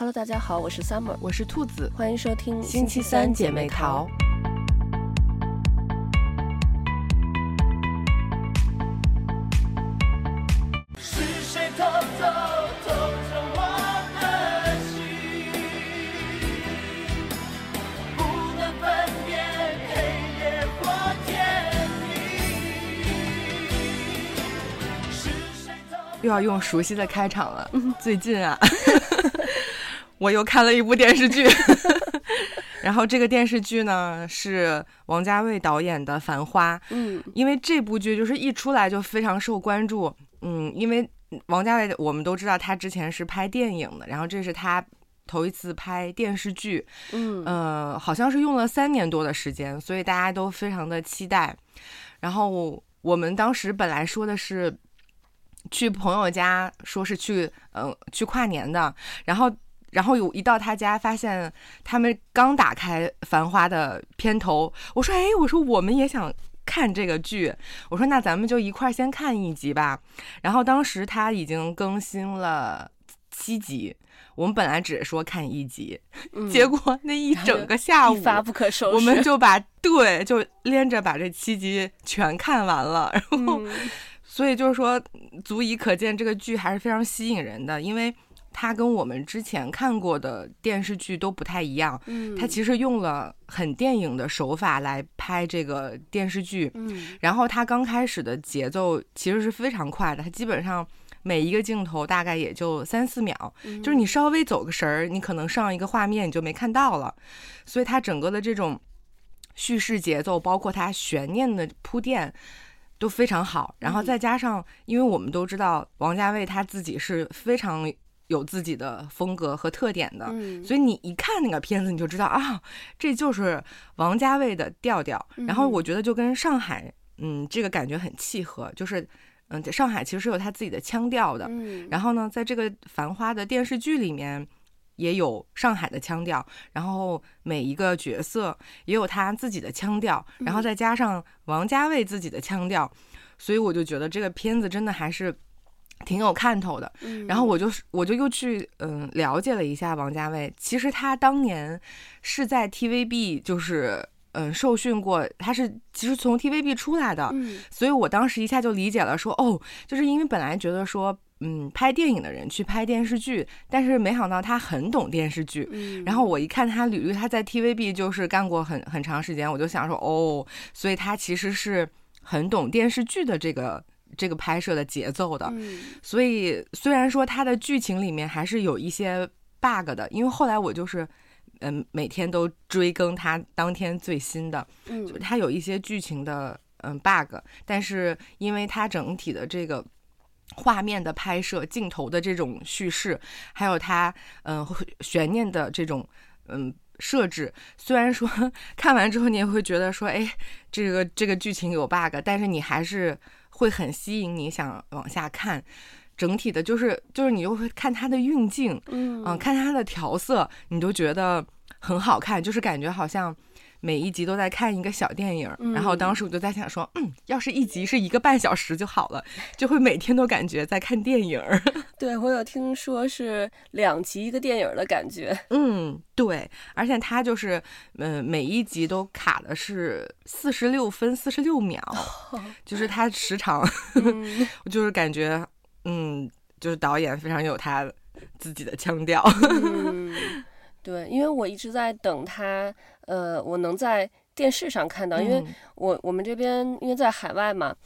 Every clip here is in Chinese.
Hello，大家好，我是 Summer，我是兔子，欢迎收听星期三姐妹淘。是谁偷偷偷着我的心，不能分辨黑夜或天明。是谁偷又要用熟悉的开场了。最近啊。我又看了一部电视剧，然后这个电视剧呢是王家卫导演的《繁花》。嗯，因为这部剧就是一出来就非常受关注。嗯，因为王家卫我们都知道他之前是拍电影的，然后这是他头一次拍电视剧。嗯，呃，好像是用了三年多的时间，所以大家都非常的期待。然后我们当时本来说的是去朋友家，说是去嗯、呃、去跨年的，然后。然后有一到他家，发现他们刚打开《繁花》的片头。我说：“哎，我说我们也想看这个剧。我说那咱们就一块儿先看一集吧。”然后当时他已经更新了七集，我们本来只是说看一集，嗯、结果那一整个下午一发不可收拾，我们就把对就连着把这七集全看完了。然后，嗯、所以就是说，足以可见这个剧还是非常吸引人的，因为。它跟我们之前看过的电视剧都不太一样，嗯，它其实用了很电影的手法来拍这个电视剧，嗯，然后它刚开始的节奏其实是非常快的，它基本上每一个镜头大概也就三四秒，嗯，就是你稍微走个神儿，你可能上一个画面你就没看到了，所以它整个的这种叙事节奏，包括它悬念的铺垫都非常好，然后再加上，因为我们都知道王家卫他自己是非常。有自己的风格和特点的，嗯，所以你一看那个片子，你就知道啊，这就是王家卫的调调。然后我觉得就跟上海，嗯，这个感觉很契合，就是，嗯，上海其实是有他自己的腔调的。然后呢，在这个《繁花》的电视剧里面，也有上海的腔调，然后每一个角色也有他自己的腔调，然后再加上王家卫自己的腔调，所以我就觉得这个片子真的还是。挺有看头的，然后我就我就又去嗯了解了一下王家卫。其实他当年是在 TVB 就是嗯受训过，他是其实从 TVB 出来的，所以我当时一下就理解了说，说哦，就是因为本来觉得说嗯拍电影的人去拍电视剧，但是没想到他很懂电视剧。然后我一看他履历，他在 TVB 就是干过很很长时间，我就想说哦，所以他其实是很懂电视剧的这个。这个拍摄的节奏的，所以虽然说它的剧情里面还是有一些 bug 的，因为后来我就是，嗯，每天都追更它当天最新的，就它有一些剧情的嗯 bug，但是因为它整体的这个画面的拍摄、镜头的这种叙事，还有它嗯悬念的这种嗯设置，虽然说 看完之后你也会觉得说，哎，这个这个剧情有 bug，但是你还是。会很吸引你想往下看，整体的就是就是你就会看它的运镜，嗯、呃，看它的调色，你都觉得很好看，就是感觉好像每一集都在看一个小电影。嗯、然后当时我就在想说，嗯，要是一集是一个半小时就好了，就会每天都感觉在看电影。对，我有听说是两集一个电影的感觉。嗯，对，而且它就是，嗯、呃，每一集都卡的是四十六分四十六秒，哦、就是它时长，嗯、我就是感觉，嗯，就是导演非常有他自己的腔调。嗯，对，因为我一直在等他，呃，我能在电视上看到，嗯、因为我我们这边因为在海外嘛。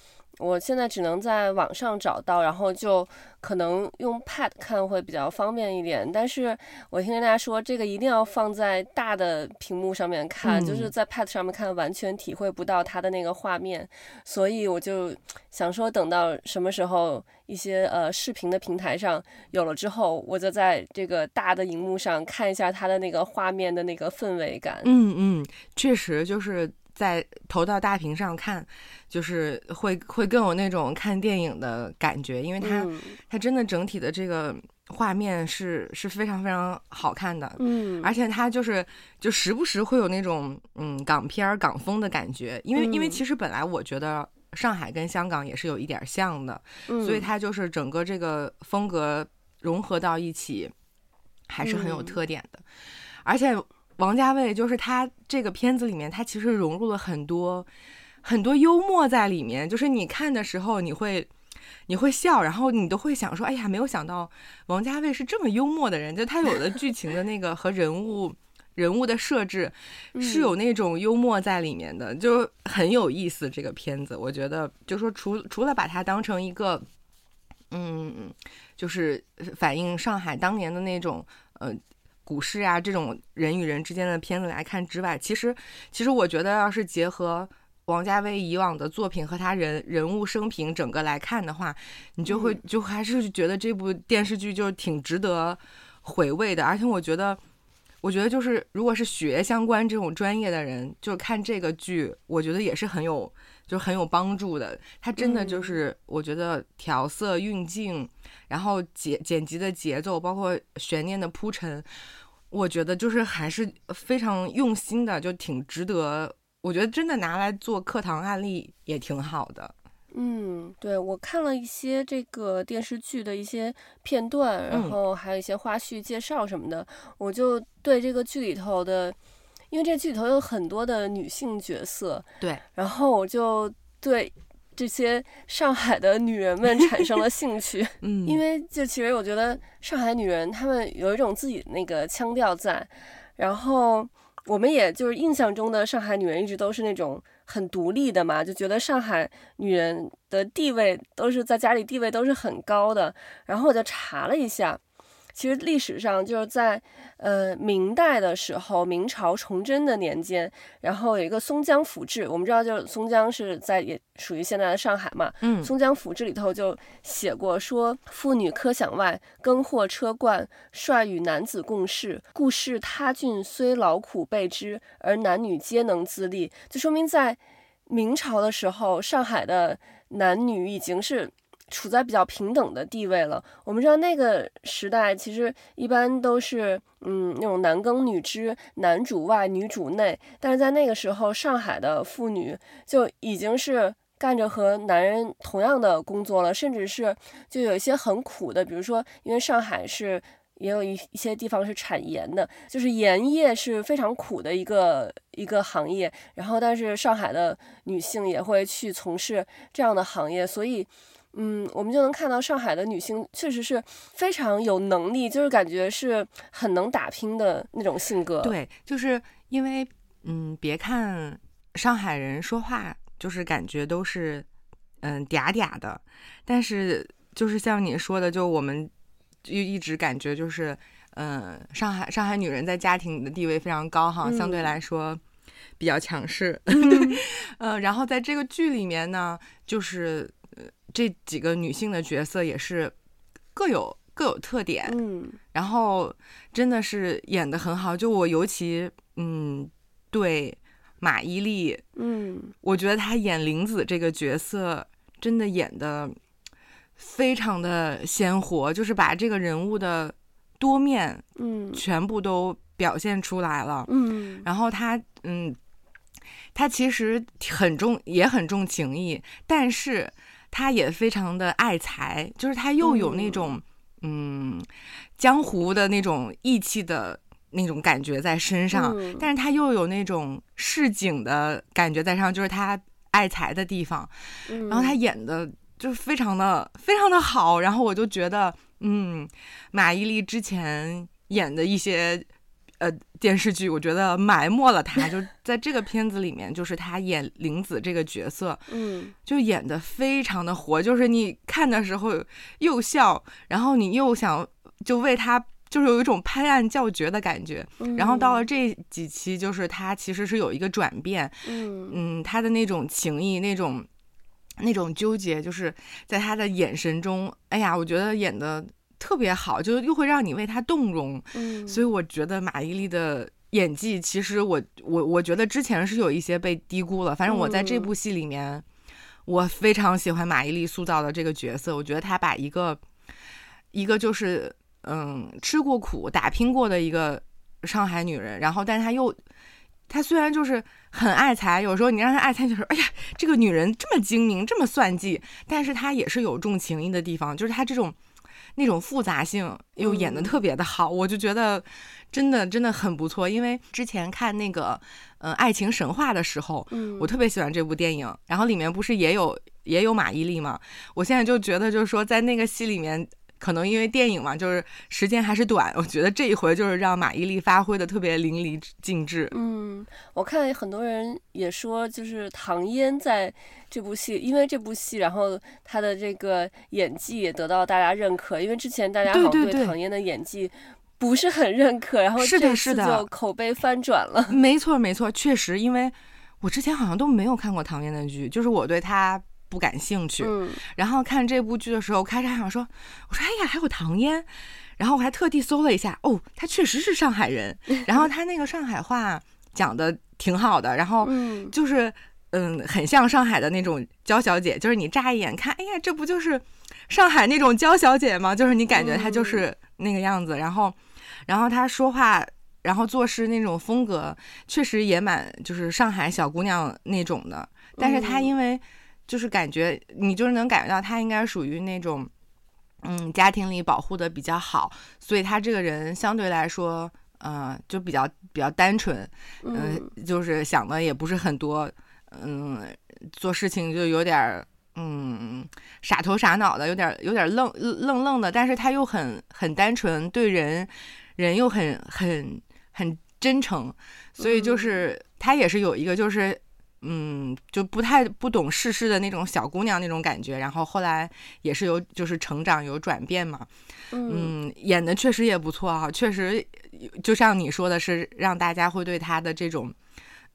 我现在只能在网上找到，然后就可能用 Pad 看会比较方便一点。但是我听大家说，这个一定要放在大的屏幕上面看，嗯、就是在 Pad 上面看完全体会不到它的那个画面。所以我就想说，等到什么时候一些呃视频的平台上有了之后，我就在这个大的荧幕上看一下它的那个画面的那个氛围感。嗯嗯，确实就是。在投到大屏上看，就是会会更有那种看电影的感觉，因为它、嗯、它真的整体的这个画面是是非常非常好看的，嗯，而且它就是就时不时会有那种嗯港片港风的感觉，因为、嗯、因为其实本来我觉得上海跟香港也是有一点像的，嗯、所以它就是整个这个风格融合到一起。还是很有特点的。而且王家卫就是他这个片子里面，他其实融入了很多很多幽默在里面，就是你看的时候你会。你会笑，然后你都会想说：“哎呀，没有想到王家卫是这么幽默的人。”就他有的剧情的那个和人物人物的设置是有那种幽默在里面的，就很有意思。这个片子，我觉得，就说除除了把它当成一个，嗯，就是反映上海当年的那种呃股市啊这种人与人之间的片子来看之外，其实其实我觉得要是结合。王家卫以往的作品和他人人物生平整个来看的话，你就会就还是觉得这部电视剧就是挺值得回味的。而且我觉得，我觉得就是如果是学相关这种专业的人，就看这个剧，我觉得也是很有就很有帮助的。它真的就是我觉得调色、运镜，然后剪剪辑的节奏，包括悬念的铺陈，我觉得就是还是非常用心的，就挺值得。我觉得真的拿来做课堂案例也挺好的。嗯，对，我看了一些这个电视剧的一些片段，然后还有一些花絮介绍什么的，嗯、我就对这个剧里头的，因为这剧里头有很多的女性角色，对，然后我就对这些上海的女人们产生了兴趣。嗯，因为就其实我觉得上海女人她们有一种自己的那个腔调在，然后。我们也就是印象中的上海女人一直都是那种很独立的嘛，就觉得上海女人的地位都是在家里地位都是很高的。然后我就查了一下。其实历史上就是在呃明代的时候，明朝崇祯的年间，然后有一个松江府志，我们知道就是松江是在也属于现在的上海嘛，嗯，松江府志里头就写过说，妇女科饷外，耕获车贯，率与男子共事，故事他郡虽劳苦备之，而男女皆能自立，就说明在明朝的时候，上海的男女已经是。处在比较平等的地位了。我们知道那个时代其实一般都是，嗯，那种男耕女织，男主外女主内。但是在那个时候，上海的妇女就已经是干着和男人同样的工作了，甚至是就有一些很苦的，比如说，因为上海是也有一一些地方是产盐的，就是盐业是非常苦的一个一个行业。然后，但是上海的女性也会去从事这样的行业，所以。嗯，我们就能看到上海的女性确实是非常有能力，就是感觉是很能打拼的那种性格。对，就是因为，嗯，别看上海人说话，就是感觉都是嗯嗲嗲的，但是就是像你说的，就我们就一直感觉就是，嗯，上海上海女人在家庭的地位非常高哈，相对来说比较强势。嗯，呃，然后在这个剧里面呢，就是。这几个女性的角色也是各有各有特点，嗯，然后真的是演的很好。就我尤其嗯对马伊琍，嗯，我觉得她演玲子这个角色真的演的非常的鲜活，就是把这个人物的多面，嗯，全部都表现出来了，嗯，然后她嗯，她其实很重，也很重情义，但是。他也非常的爱财，就是他又有那种嗯，嗯江湖的那种义气的那种感觉在身上，嗯，但是他又有那种市井的感觉在上，就是他爱财的地方。嗯，然后他演的就非常的非常的好，然后我就觉得，嗯，马伊琍之前演的一些。呃，电视剧我觉得埋没了他，就在这个片子里面，就是他演玲子这个角色，嗯，就演得非常的活，就是你看的时候又笑，然后你又想就为他，就是有一种拍案叫绝的感觉。然后到了这几期，就是他其实是有一个转变，嗯嗯，他的那种情谊，那种那种纠结，就是在他的眼神中，哎呀，我觉得演的。特别好，就又会让你为他动容，嗯，所以我觉得马伊琍的演技，其实我我我觉得之前是有一些被低估了。反正我在这部戏里面，嗯，我非常喜欢马伊琍塑造的这个角色。我觉得她把一个一个就是嗯吃过苦、打拼过的一个上海女人，然后但她又她虽然就是很爱财，有时候你让她爱财就是哎呀，这个女人这么精明、这么算计，但是她也是有重情义的地方，就是她这种。那种复杂性又演得特别的好，我就觉得真的真的很不错。因为之前看那个嗯《爱情神话》的时候，我特别喜欢这部电影，然后里面不是也有也有马伊琍吗？我现在就觉得就是说在那个戏里面。可能因为电影嘛，就是时间还是短，我觉得这一回就是让马伊琍发挥的特别淋漓尽致。嗯，我看很多人也说，就是唐嫣在这部戏，因为这部戏，然后她的这个演技也得到大家认可。因为之前大家好像对唐嫣的演技不是很认可，然后这次就口碑翻转了。没错没错，确实，因为我之前好像都没有看过唐嫣的剧，就是我对她。不感兴趣，嗯，然后看这部剧的时候，开始还想说，我说哎呀，还有唐嫣，然后我还特地搜了一下，哦，她确实是上海人，然后她那个上海话讲的挺好的，然后就是嗯，很像上海的那种娇小姐，就是你乍一眼看，哎呀，这不就是上海那种娇小姐吗？就是你感觉她就是那个样子，然后然后她说话，然后做事那种风格，确实也蛮就是上海小姑娘那种的，但是她因为。就是感觉你就是能感觉到他应该属于那种，嗯，家庭里保护的比较好，所以他这个人相对来说，嗯、呃，就比较比较单纯，嗯、呃，就是想的也不是很多，嗯，做事情就有点，嗯，傻头傻脑的，有点有点愣愣愣的，但是他又很很单纯，对人人又很很很真诚，所以就是他也是有一个就是。嗯，就不太不懂世事的那种小姑娘那种感觉，然后后来也是有就是成长有转变嘛，嗯，嗯，演的确实也不错哈，确实就像你说的是让大家会对她的这种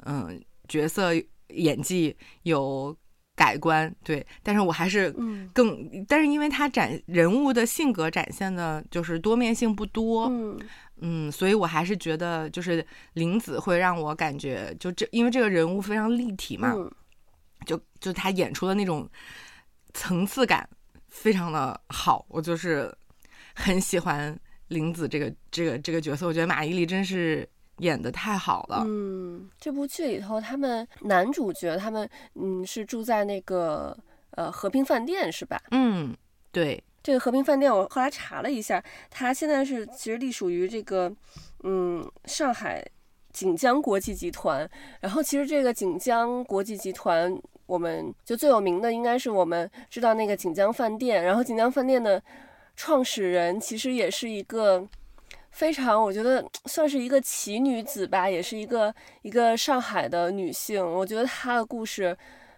嗯角色演技有改观，对，但是我还是更，嗯、但是因为他展人物的性格展现的就是多面性不多，嗯。嗯，所以我还是觉得，就是林子会让我感觉，就这，因为这个人物非常立体嘛，嗯、就就他演出的那种层次感非常的好，我就是很喜欢林子这个这个这个角色，我觉得马伊琍真是演的太好了。嗯，这部剧里头，他们男主角他们嗯是住在那个呃和平饭店是吧？嗯，对。这个和平饭店，我后来查了一下，它现在是其实隶属于这个，嗯，上海锦江国际集团。然后其实这个锦江国际集团，我们就最有名的应该是我们知道那个锦江饭店。然后锦江饭店的创始人其实也是一个非常，我觉得算是一个奇女子吧，也是一个一个上海的女性。我觉得她的故事。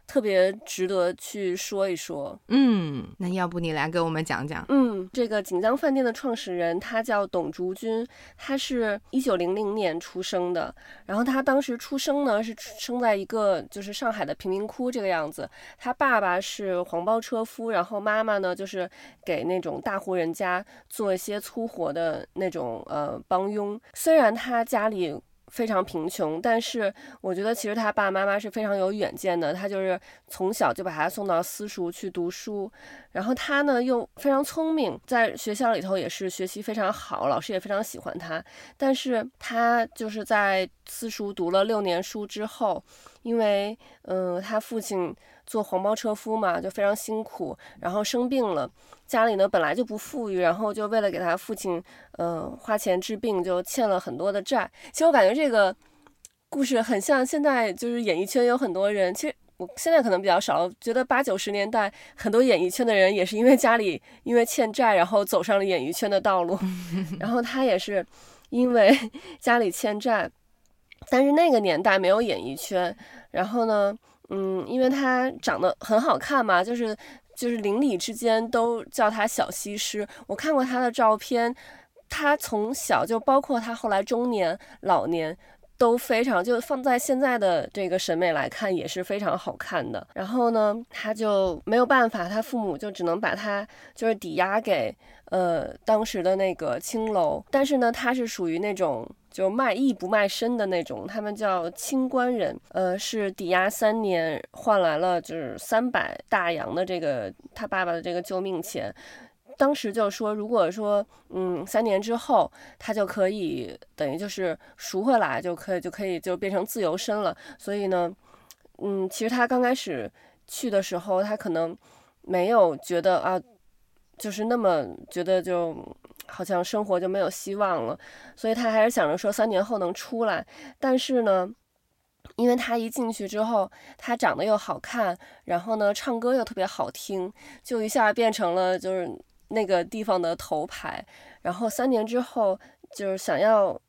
特别值得去说一说，嗯，那要不你来给我们讲讲？嗯，这个锦江饭店的创始人他叫董竹君，他是一九零零年出生的，然后他当时出生呢是生在一个就是上海的贫民窟这个样子，他爸爸是黄包车夫，然后妈妈呢就是给那种大户人家做一些粗活的那种呃帮佣，虽然他家里。非常贫穷，但是我觉得其实他爸爸妈妈是非常有远见的。他就是从小就把他送到私塾去读书，然后他呢又非常聪明，在学校里头也是学习非常好，老师也非常喜欢他。但是他就是在私塾读了六年书之后，因为嗯、呃，他父亲做黄包车夫嘛，就非常辛苦，然后生病了。家里呢本来就不富裕，然后就为了给他父亲，嗯、呃，花钱治病，就欠了很多的债。其实我感觉这个故事很像现在，就是演艺圈有很多人，其实我现在可能比较少，觉得八九十年代很多演艺圈的人也是因为家里因为欠债，然后走上了演艺圈的道路。然后他也是因为家里欠债，但是那个年代没有演艺圈。然后呢，嗯，因为他长得很好看嘛，就是。就是邻里之间都叫他小西施。我看过他的照片，他从小就包括他后来中年、老年都非常，就放在现在的这个审美来看也是非常好看的。然后呢，他就没有办法，他父母就只能把他就是抵押给呃当时的那个青楼。但是呢，他是属于那种。就卖艺不卖身的那种，他们叫清官人，呃，是抵押三年换来了就是三百大洋的这个他爸爸的这个救命钱。当时就说，如果说嗯三年之后他就可以等于就是赎回来，就可以就可以就变成自由身了。所以呢，嗯，其实他刚开始去的时候，他可能没有觉得啊。就是那么觉得就好像生活就没有希望了，所以他还是想着说三年后能出来。但是呢，因为他一进去之后，他长得又好看，然后呢，唱歌又特别好听，就一下变成了就是那个地方的头牌。然后三年之后，就是想要。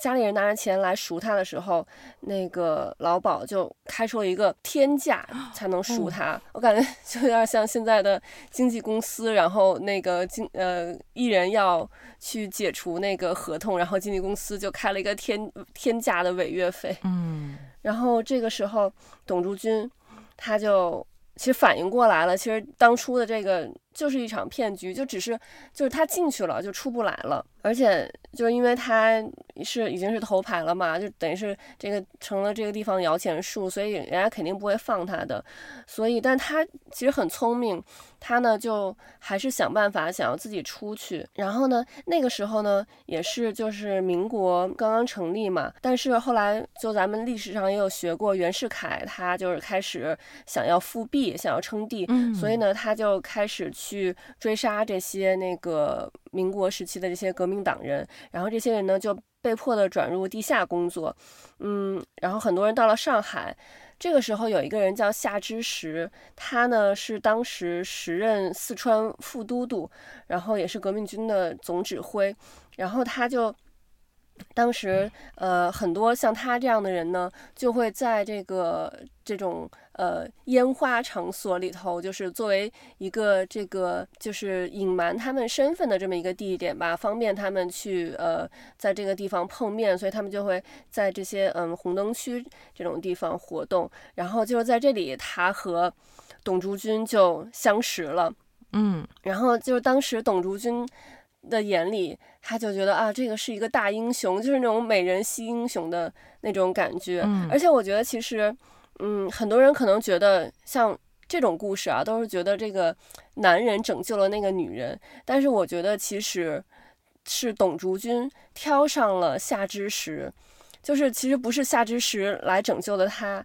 家里人拿着钱来赎他的时候，那个老鸨就开出了一个天价才能赎他。哦、我感觉 就有点像现在的经纪公司，然后那个经呃艺人要去解除那个合同，然后经纪公司就开了一个天天价的违约费。嗯，然后这个时候董竹君他就其实反应过来了，其实当初的这个就是一场骗局，就只是就是他进去了就出不来了。而且就是因为他是已经是头牌了嘛，就等于是这个成了这个地方摇钱树，所以人家肯定不会放他的。所以，但他其实很聪明，他呢就还是想办法想要自己出去。然后呢，那个时候呢也是就是民国刚刚成立嘛，但是后来就咱们历史上也有学过，袁世凯他就是开始想要复辟，想要称帝，嗯，所以呢他就开始去追杀这些那个。民国时期的这些革命党人，然后这些人呢就被迫的转入地下工作，嗯，然后很多人到了上海，这个时候有一个人叫夏之时，他呢是当时时任四川副都督，然后也是革命军的总指挥，然后他就。当时，呃，很多像他这样的人呢，就会在这个这种呃烟花场所里头，就是作为一个这个就是隐瞒他们身份的这么一个地点吧，方便他们去呃在这个地方碰面，所以他们就会在这些嗯红灯区这种地方活动。然后就是在这里，他和董竹君就相识了，嗯，然后就是当时董竹君。的眼里，他就觉得啊，这个是一个大英雄，就是那种美人惜英雄的那种感觉。嗯，而且我觉得其实，嗯，很多人可能觉得像这种故事啊，都是觉得这个男人拯救了那个女人。但是我觉得其实是董竹君挑上了夏之时，就是其实不是夏之时来拯救的他，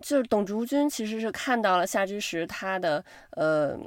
就是董竹君其实是看到了夏之时他的呃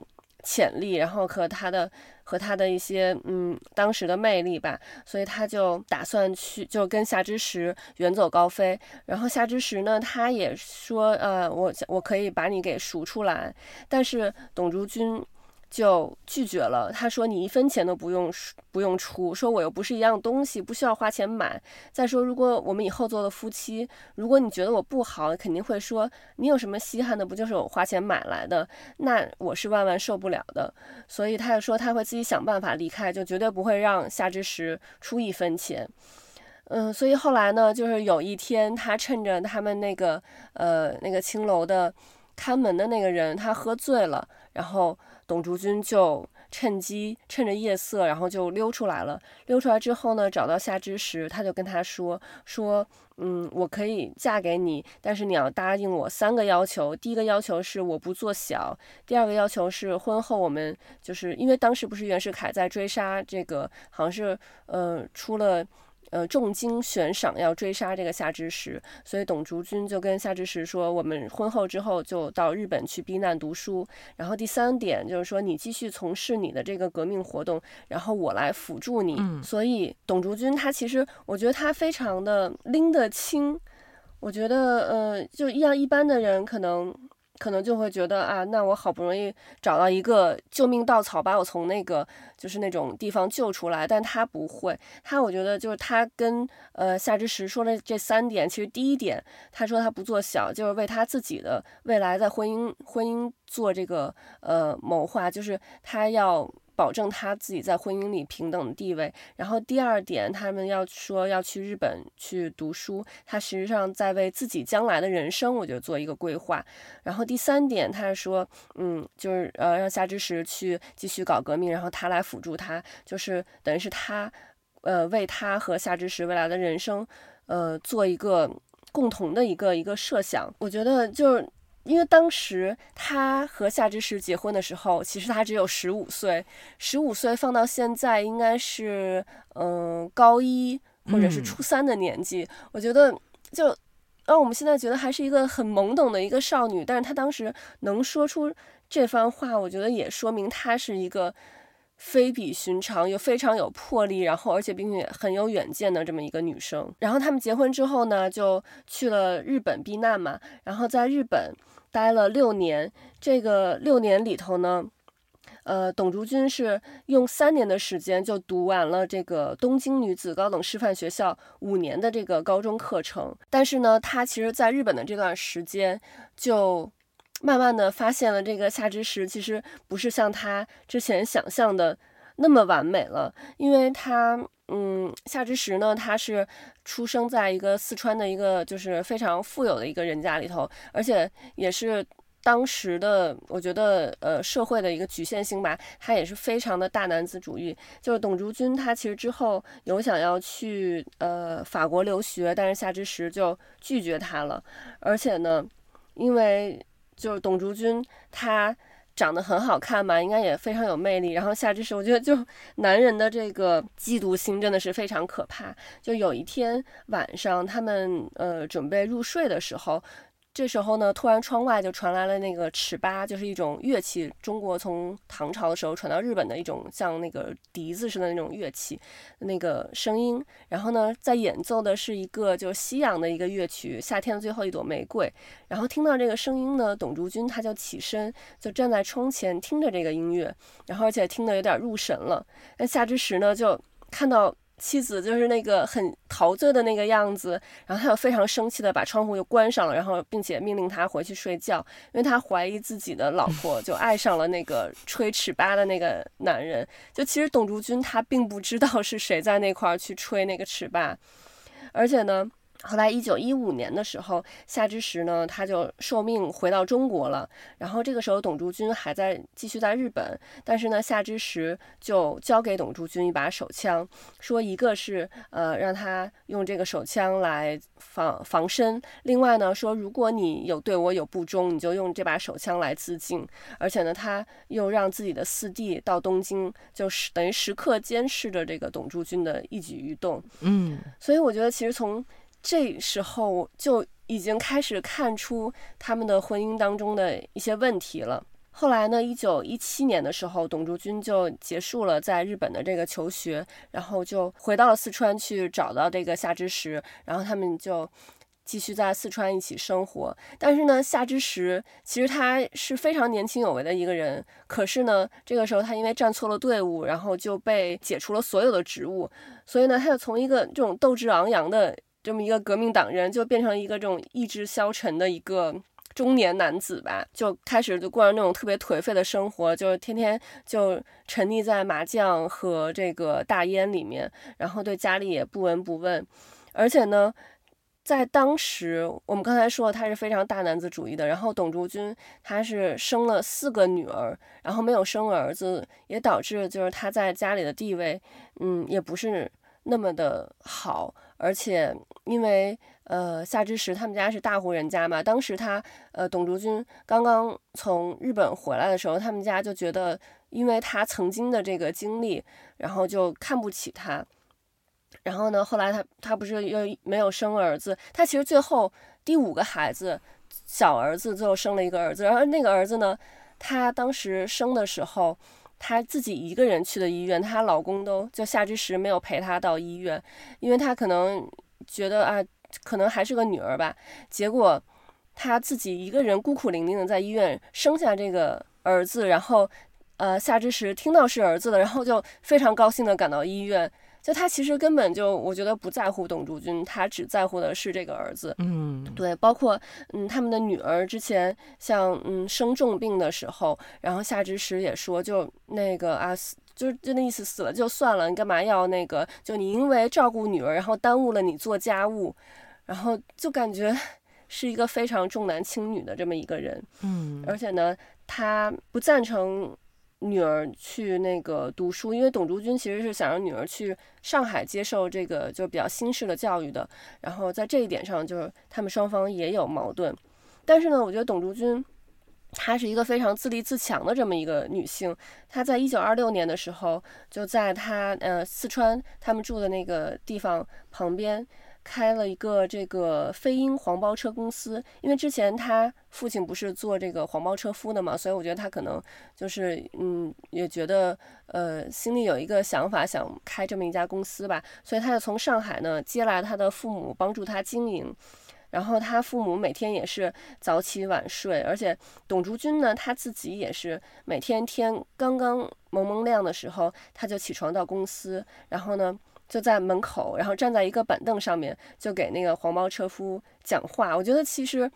潜力，然后和他的。和他的一些嗯当时的魅力吧，所以他就打算去就跟夏之时远走高飞。然后夏之时呢，他也说呃，我我可以把你给赎出来，但是董竹君。就拒绝了。他说：“你一分钱都不用不用出，说我又不是一样东西，不需要花钱买。再说，如果我们以后做了夫妻，如果你觉得我不好，肯定会说你有什么稀罕的？不就是我花钱买来的？那我是万万受不了的。所以他就说他会自己想办法离开，就绝对不会让夏之时出一分钱。嗯，所以后来呢，就是有一天，他趁着他们那个呃那个青楼的看门的那个人他喝醉了，然后。”董竹君就趁机趁着夜色，然后就溜出来了。溜出来之后呢，找到夏之时，他就跟他说：“说，嗯，我可以嫁给你，但是你要答应我三个要求。第一个要求是我不做小，第二个要求是婚后我们就是因为当时不是袁世凯在追杀这个，好像是呃出了。”呃，重金悬赏要追杀这个夏之时，所以董竹君就跟夏之时说：“我们婚后之后就到日本去避难读书。然后第三点就是说，你继续从事你的这个革命活动，然后我来辅助你。嗯”所以董竹君他其实，我觉得他非常的拎得清。我觉得，呃，就一样一般的人可能。可能就会觉得啊，那我好不容易找到一个救命稻草，把我从那个就是那种地方救出来。但他不会，他我觉得就是他跟呃夏之时说的这三点，其实第一点他说他不做小，就是为他自己的未来在婚姻婚姻做这个呃谋划，就是他要。保证他自己在婚姻里平等的地位。然后第二点，他们要说要去日本去读书，他实际上在为自己将来的人生，我觉得做一个规划。然后第三点，他是说，嗯，就是呃让夏之时去继续搞革命，然后他来辅助他，就是等于是他，呃为他和夏之时未来的人生，呃做一个共同的一个一个设想。我觉得就是。因为当时他和夏之时结婚的时候，其实他只有十五岁，十五岁放到现在应该是嗯、呃、高一或者是初三的年纪。嗯、我觉得就让我们现在觉得还是一个很懵懂的一个少女，但是她当时能说出这番话，我觉得也说明她是一个非比寻常又非常有魄力，然后而且并且很有远见的这么一个女生。然后他们结婚之后呢，就去了日本避难嘛，然后在日本待了六年。这个六年里头呢，呃，董竹君是用三年的时间就读完了这个东京女子高等师范学校五年的这个高中课程。但是呢，她其实在日本的这段时间就。慢慢的发现了这个夏之时其实不是像他之前想象的那么完美了，因为他，嗯，夏之时呢，他是出生在一个四川的一个就是非常富有的一个人家里头，而且也是当时的我觉得呃社会的一个局限性吧，他也是非常的大男子主义。就是董竹君他其实之后有想要去呃法国留学，但是夏之时就拒绝他了，而且呢，因为。就是董竹君，他长得很好看嘛，应该也非常有魅力。然后夏之时，我觉得就 男人的这个嫉妒心真的是非常可怕。就有一天晚上，他们呃准备入睡的时候。这时候呢，突然窗外就传来了那个尺八，就是一种乐器，中国从唐朝的时候传到日本的一种像那个笛子似的那种乐器，那个声音。然后呢，在演奏的是一个就是西洋的一个乐曲《夏天的最后一朵玫瑰》。然后听到这个声音呢，董竹君他就起身，就站在窗前听着这个音乐，然后而且听得有点入神了。那夏之时呢，就看到。妻子就是那个很陶醉的那个样子，然后他又非常生气的把窗户又关上了，然后并且命令他回去睡觉，因为他怀疑自己的老婆就爱上了那个吹尺八的那个男人。就其实董竹君他并不知道是谁在那块儿去吹那个尺八，而且呢。后来，一九一五年的时候，夏之时呢，他就受命回到中国了。然后这个时候，董竹君还在继续在日本，但是呢，夏之时就交给董竹君一把手枪，说一个是呃让他用这个手枪来防防身，另外呢说如果你有对我有不忠，你就用这把手枪来自尽。而且呢，他又让自己的四弟到东京，就是等于时刻监视着这个董竹君的一举一动。嗯，所以我觉得其实从这时候就已经开始看出他们的婚姻当中的一些问题了。后来呢，一九一七年的时候，董竹君就结束了在日本的这个求学，然后就回到了四川去找到这个夏之时，然后他们就继续在四川一起生活。但是呢，夏之时其实他是非常年轻有为的一个人，可是呢，这个时候他因为站错了队伍，然后就被解除了所有的职务，所以呢，他就从一个这种斗志昂扬的。这么一个革命党人，就变成一个这种意志消沉的一个中年男子吧，就开始就过着那种特别颓废的生活，就是天天就沉溺在麻将和这个大烟里面，然后对家里也不闻不问。而且呢，在当时我们刚才说他是非常大男子主义的，然后董竹君他是生了四个女儿，然后没有生儿子，也导致就是他在家里的地位，嗯，也不是那么的好。而且，因为呃夏之时他们家是大户人家嘛，当时他呃董竹君刚刚从日本回来的时候，他们家就觉得，因为他曾经的这个经历，然后就看不起他。然后呢，后来他他不是又没有生儿子，他其实最后第五个孩子小儿子最后生了一个儿子，然后那个儿子呢，他当时生的时候。她自己一个人去的医院，她老公都就夏之时没有陪她到医院，因为她可能觉得啊，可能还是个女儿吧。结果她自己一个人孤苦伶仃的在医院生下这个儿子，然后呃夏之时听到是儿子的，然后就非常高兴的赶到医院。就他其实根本就，我觉得不在乎董竹君，他只在乎的是这个儿子。嗯，对，包括嗯他们的女儿之前像嗯生重病的时候，然后夏之时也说，就那个啊死，就就那意思死了就算了，你干嘛要那个？就你因为照顾女儿，然后耽误了你做家务，然后就感觉 是一个非常重男轻女的这么一个人。嗯，而且呢，他不赞成。女儿去那个读书，因为董竹君其实是想让女儿去上海接受这个就比较新式的教育的。然后在这一点上，就是他们双方也有矛盾。但是呢，我觉得董竹君她是一个非常自立自强的这么一个女性。她在一九二六年的时候，就在她呃四川他们住的那个地方旁边开了一个这个飞鹰黄包车公司，因为之前他父亲不是做这个黄包车夫的嘛，所以我觉得他可能就是嗯，也觉得呃心里有一个想法，想开这么一家公司吧，所以他就从上海呢接来他的父母帮助他经营，然后他父母每天也是早起晚睡，而且董竹君呢他自己也是每天天刚刚蒙蒙亮的时候他就起床到公司，然后呢。就在门口，然后站在一个板凳上面，就给那个黄包车夫讲话。我觉得其实，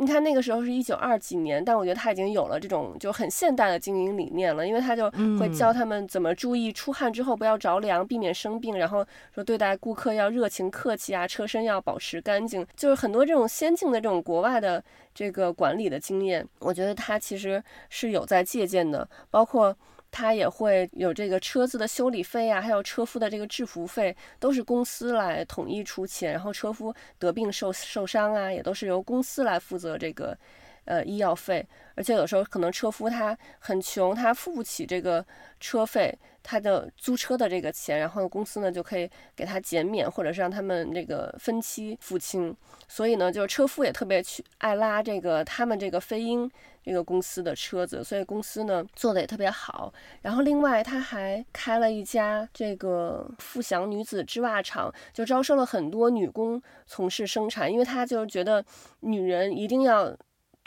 你看那个时候是一九二几年，但我觉得他已经有了这种就很现代的经营理念了，因为他就会教他们怎么注意出汗之后不要着凉，避免生病，然后说对待顾客要热情客气啊，车身要保持干净，就是很多这种先进的这种国外的这个管理的经验，我觉得他其实是有在借鉴的，包括。他也会有这个车子的修理费啊，还有车夫的这个制服费，都是公司来统一出钱。然后车夫得病受受伤啊，也都是由公司来负责这个，呃，医药费。而且有时候可能车夫他很穷，他付不起这个车费，他的租车的这个钱，然后公司呢就可以给他减免，或者是让他们这个分期付清。所以呢，就是车夫也特别去爱拉这个他们这个飞鹰。这个公司的车子，所以公司呢做的也特别好。然后另外他还开了一家这个富祥女子织袜厂，就招收了很多女工从事生产，因为他就是觉得女人一定要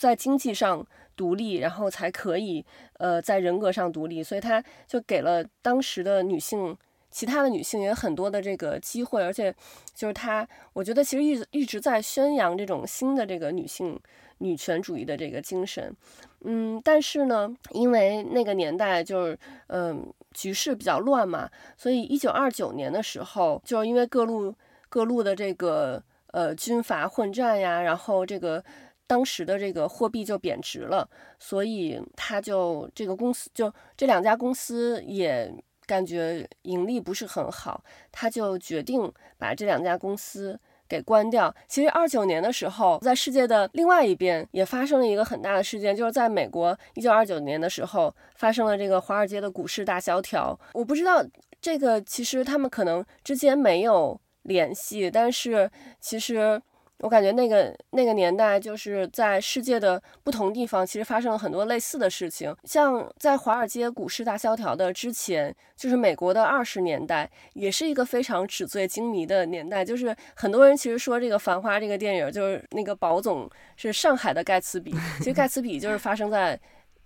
在经济上独立，然后才可以呃在人格上独立，所以他就给了当时的女性，其他的女性也很多的这个机会，而且就是他，我觉得其实一直一直在宣扬这种新的这个女性。女权主义的这个精神，嗯，但是呢，因为那个年代就是，嗯、局势比较乱嘛，所以一九二九年的时候，就是因为各路各路的这个呃军阀混战呀，然后这个当时的这个货币就贬值了，所以他就这个公司就这两家公司也感觉盈利不是很好，他就决定把这两家公司。给关掉。其实二九年的时候，在世界的另外一边也发生了一个很大的事件，就是在美国一九二九年的时候发生了这个华尔街的股市大萧条。我不知道这个，其实他们可能之间没有联系，但是其实。我感觉那个那个年代，就是在世界的不同地方，其实发生了很多类似的事情。像在华尔街股市大萧条的之前，就是美国的二十年代，也是一个非常纸醉金迷的年代。就是很多人其实说这个《繁花》这个电影，就是那个宝总是上海的盖茨比，其实盖茨比就是发生在。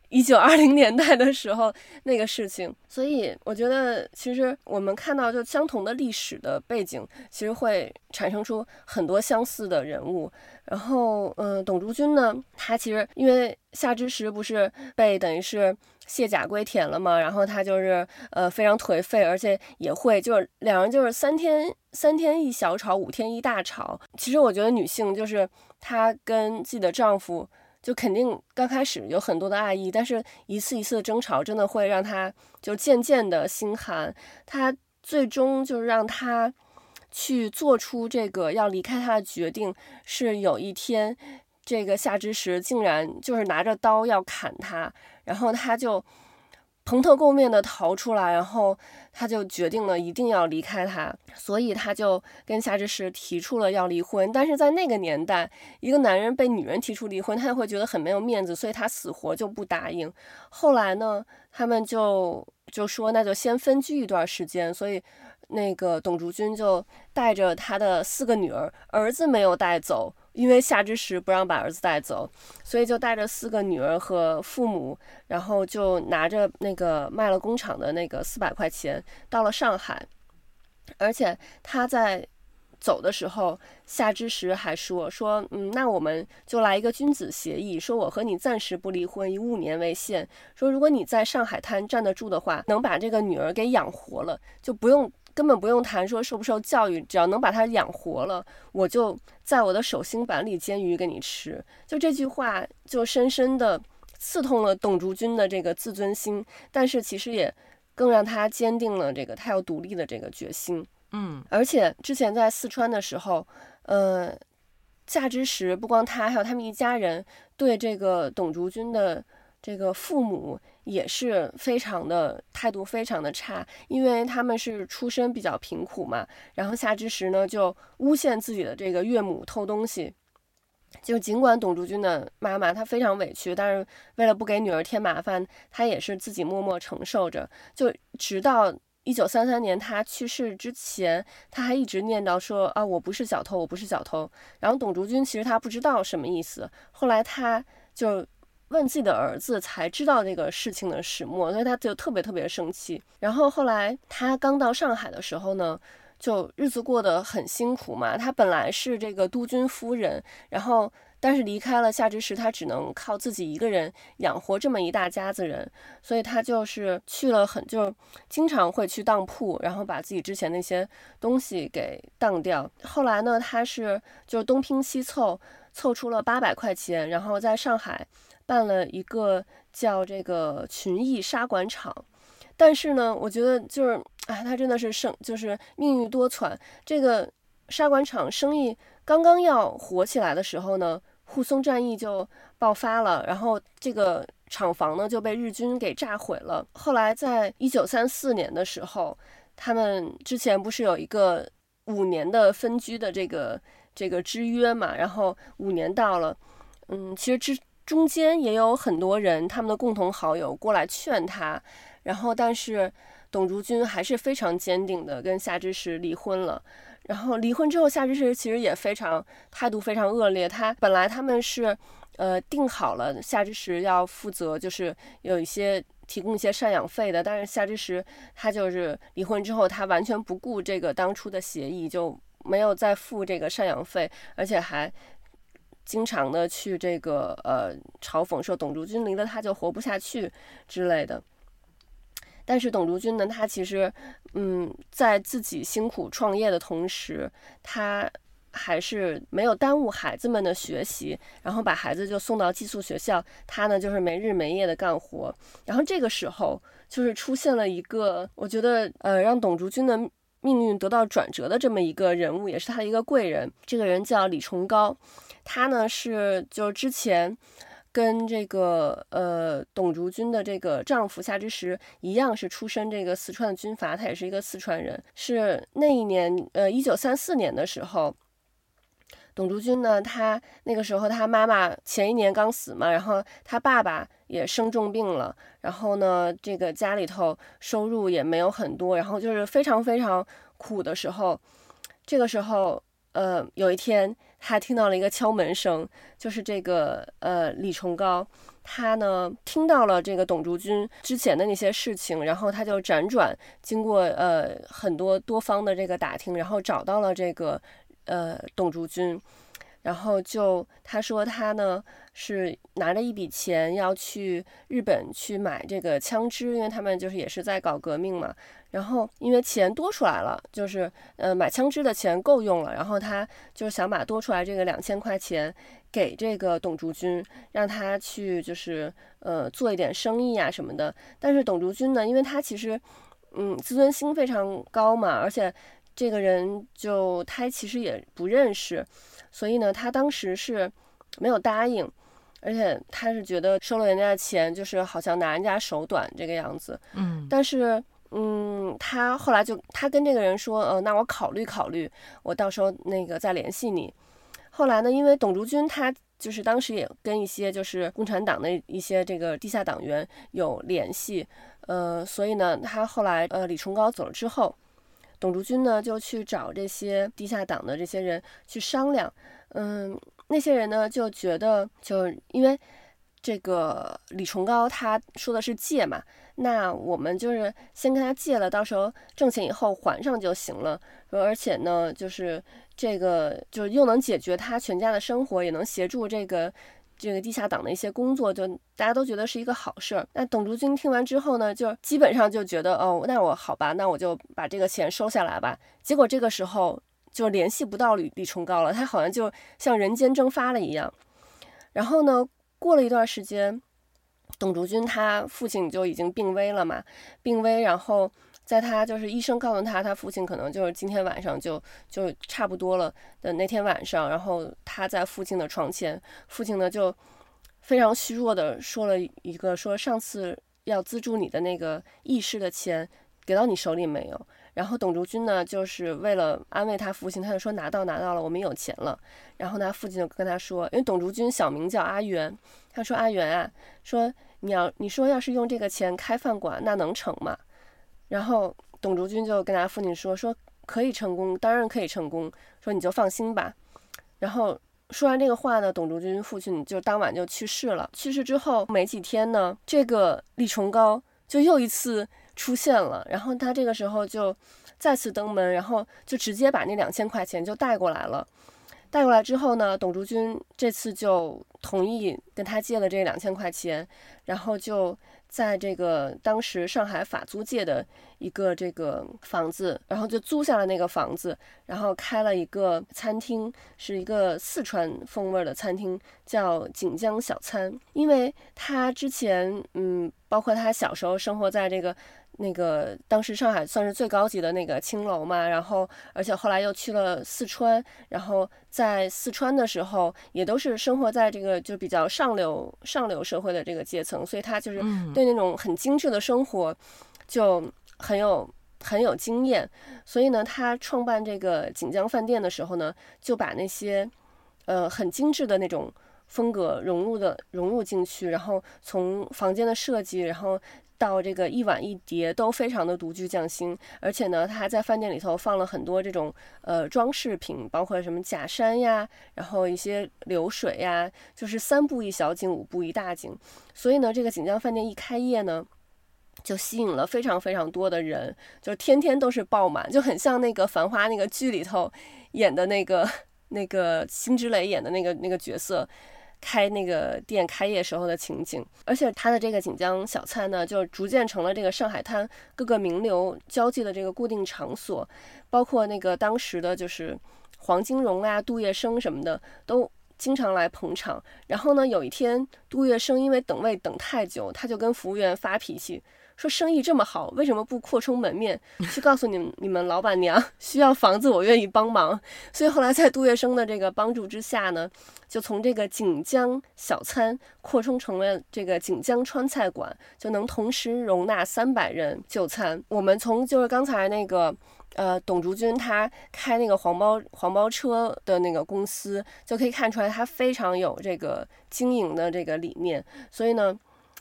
一九二零年代的时候，那个事情，所以我觉得，其实我们看到就相同的历史的背景，其实会产生出很多相似的人物。然后，嗯、董竹君呢，他其实因为夏之时不是被等于是卸甲归田了嘛，然后他就是呃非常颓废，而且也会就是两人就是三天三天一小吵，五天一大吵。其实我觉得女性就是她跟自己的丈夫。就肯定刚开始有很多的爱意，但是一次一次的争吵真的会让他就渐渐的心寒。他最终就是让他去做出这个要离开他的决定，是有一天这个夏之时竟然就是拿着刀要砍他，然后他就。蓬头垢面的逃出来，然后他就决定了一定要离开他，所以他就跟夏之时提出了要离婚。但是在那个年代，一个男人被女人提出离婚，他会觉得很没有面子，所以他死活就不答应。后来呢，他们就就说那就先分居一段时间，所以那个董竹君就带着他的四个女儿，儿子没有带走。因为夏之时不让把儿子带走，所以就带着四个女儿和父母，然后就拿着那个卖了工厂的那个四百块钱到了上海。而且他在走的时候，夏之时还说说，嗯，那我们就来一个君子协议，说我和你暂时不离婚，以五年为限。说如果你在上海滩站得住的话，能把这个女儿给养活了，就不用。根本不用谈说受不受教育，只要能把它养活了，我就在我的手心板里煎鱼给你吃。就这句话，就深深的刺痛了董竹君的这个自尊心，但是其实也更让他坚定了这个他要独立的这个决心。嗯，而且之前在四川的时候，呃，夏之时不光他，还有他们一家人对这个董竹君的这个父母也是非常的态度非常的差，因为他们是出身比较贫苦嘛。然后夏之时呢就诬陷自己的这个岳母偷东西，就尽管董竹君的妈妈她非常委屈，但是为了不给女儿添麻烦，她也是自己默默承受着。就直到一九三三年她去世之前，她还一直念叨说啊，我不是小偷，我不是小偷。然后董竹君其实他不知道什么意思，后来他就。问自己的儿子才知道这个事情的始末，所以他就特别特别生气。然后后来他刚到上海的时候呢，就日子过得很辛苦嘛。他本来是这个督军夫人，然后但是离开了夏之时，他只能靠自己一个人养活这么一大家子人，所以他就是去了很就经常会去当铺，然后把自己之前那些东西给当掉。后来呢，他是就东拼西凑凑出了八百块钱，然后在上海。办了一个叫这个群益沙管厂，但是呢，我觉得就是，哎，他真的是生就是命运多舛。这个沙管厂生意刚刚要火起来的时候呢，沪松战役就爆发了，然后这个厂房呢就被日军给炸毁了。后来在一九三四年的时候，他们之前不是有一个五年的分居的这个这个之约嘛，然后五年到了，嗯，其实之。中间也有很多人，他们的共同好友过来劝他，然后但是董竹君还是非常坚定的跟夏之时离婚了。然后离婚之后，夏之时其实也非常态度非常恶劣。他本来他们是呃定好了夏之时要负责，就是有一些提供一些赡养费的，但是夏之时他就是离婚之后，他完全不顾这个当初的协议，就没有再付这个赡养费，而且还。经常的去这个呃嘲讽说董竹君离了他就活不下去之类的，但是董竹君呢，他其实嗯在自己辛苦创业的同时，他还是没有耽误孩子们的学习，然后把孩子就送到寄宿学校，他呢就是没日没夜的干活，然后这个时候就是出现了一个我觉得呃让董竹君的命运得到转折的这么一个人物，也是他的一个贵人，这个人叫李崇高。他呢是就之前跟这个呃董竹君的这个丈夫夏之时一样，是出身这个四川的军阀，他也是一个四川人。是那一年呃一九三四年的时候，董竹君呢，他那个时候他妈妈前一年刚死嘛，然后他爸爸也生重病了，然后呢这个家里头收入也没有很多，然后就是非常非常苦的时候，这个时候呃有一天。他听到了一个敲门声，就是这个呃李崇高，他呢听到了这个董竹君之前的那些事情，然后他就辗转经过呃很多多方的这个打听，然后找到了这个呃董竹君。然后就他说他呢是拿着一笔钱要去日本去买这个枪支，因为他们就是也是在搞革命嘛。然后因为钱多出来了，就是呃买枪支的钱够用了，然后他就想把多出来这个两千块钱给这个董竹君，让他去就是呃做一点生意啊什么的。但是董竹君呢，因为他其实嗯自尊心非常高嘛，而且这个人就他其实也不认识。所以呢，他当时是没有答应，而且他是觉得收了人家的钱，就是好像拿人家手短这个样子。嗯，但是，嗯，他后来就他跟这个人说，呃，那我考虑考虑，我到时候那个再联系你。后来呢，因为董竹君他就是当时也跟一些就是共产党的一些这个地下党员有联系，呃，所以呢，他后来呃李崇高走了之后。董竹君呢，就去找这些地下党的这些人去商量，嗯，那些人呢就觉得，就因为这个李崇高他说的是借嘛，那我们就是先跟他借了，到时候挣钱以后还上就行了。而且呢，就是这个就是又能解决他全家的生活，也能协助这个。这个地下党的一些工作，就大家都觉得是一个好事儿。那董竹君听完之后呢，就基本上就觉得，哦，那我好吧，那我就把这个钱收下来吧。结果这个时候就联系不到李李崇高了，他好像就像人间蒸发了一样。然后呢，过了一段时间，董竹君他父亲就已经病危了嘛，病危，然后。在他就是医生告诉他，他父亲可能就是今天晚上就就差不多了的那天晚上，然后他在父亲的床前，父亲呢就非常虚弱的说了一个说，上次要资助你的那个义士的钱给到你手里没有？然后董竹君呢，就是为了安慰他父亲，他就说拿到拿到了，我们有钱了。然后他父亲就跟他说，因为董竹君小名叫阿元，他说阿元啊，说你要你说要是用这个钱开饭馆，那能成吗？然后董竹君就跟他父亲说，说可以成功，当然可以成功，说你就放心吧。然后说完这个话呢，董竹君父亲就当晚就去世了。去世之后没几天呢，这个李崇高就又一次。出现了，然后他这个时候就再次登门，然后就直接把那两千块钱就带过来了。带过来之后呢，董竹君这次就同意跟他借了这两千块钱，然后就。在这个当时上海法租界的一个这个房子，然后就租下了那个房子，然后开了一个餐厅，是一个四川风味的餐厅，叫锦江小餐。因为他之前，嗯，包括他小时候生活在这个。那个当时上海算是最高级的那个青楼嘛，然后而且后来又去了四川，然后在四川的时候也都是生活在这个就比较上流上流社会的这个阶层，所以他就是对那种很精致的生活就很有很有经验，所以呢，他创办这个锦江饭店的时候呢，就把那些呃很精致的那种风格融入的融入进去，然后从房间的设计，然后。到这个一碗一碟都非常的独具匠心，而且呢，他还在饭店里头放了很多这种呃装饰品，包括什么假山呀，然后一些流水呀，就是三步一小景，五步一大景。所以呢，这个锦江饭店一开业呢，就吸引了非常非常多的人，就天天都是爆满，就很像那个《繁花》那个剧里头演的那个那个辛芷蕾演的那个那个角色。开那个店开业时候的情景，而且他的这个锦江小菜呢，就逐渐成了这个上海滩各个名流交际的这个固定场所，包括那个当时的就是黄金荣啊、杜月笙什么的都经常来捧场。然后呢，有一天杜月笙因为等位等太久，他就跟服务员发脾气。说生意这么好，为什么不扩充门面？去告诉你们，你们老板娘需要房子，我愿意帮忙。所以后来在杜月笙的这个帮助之下呢，就从这个锦江小餐扩充成了这个锦江川菜馆，就能同时容纳三百人就餐。我们从就是刚才那个呃董竹君他开那个黄包黄包车的那个公司，就可以看出来他非常有这个经营的这个理念。所以呢。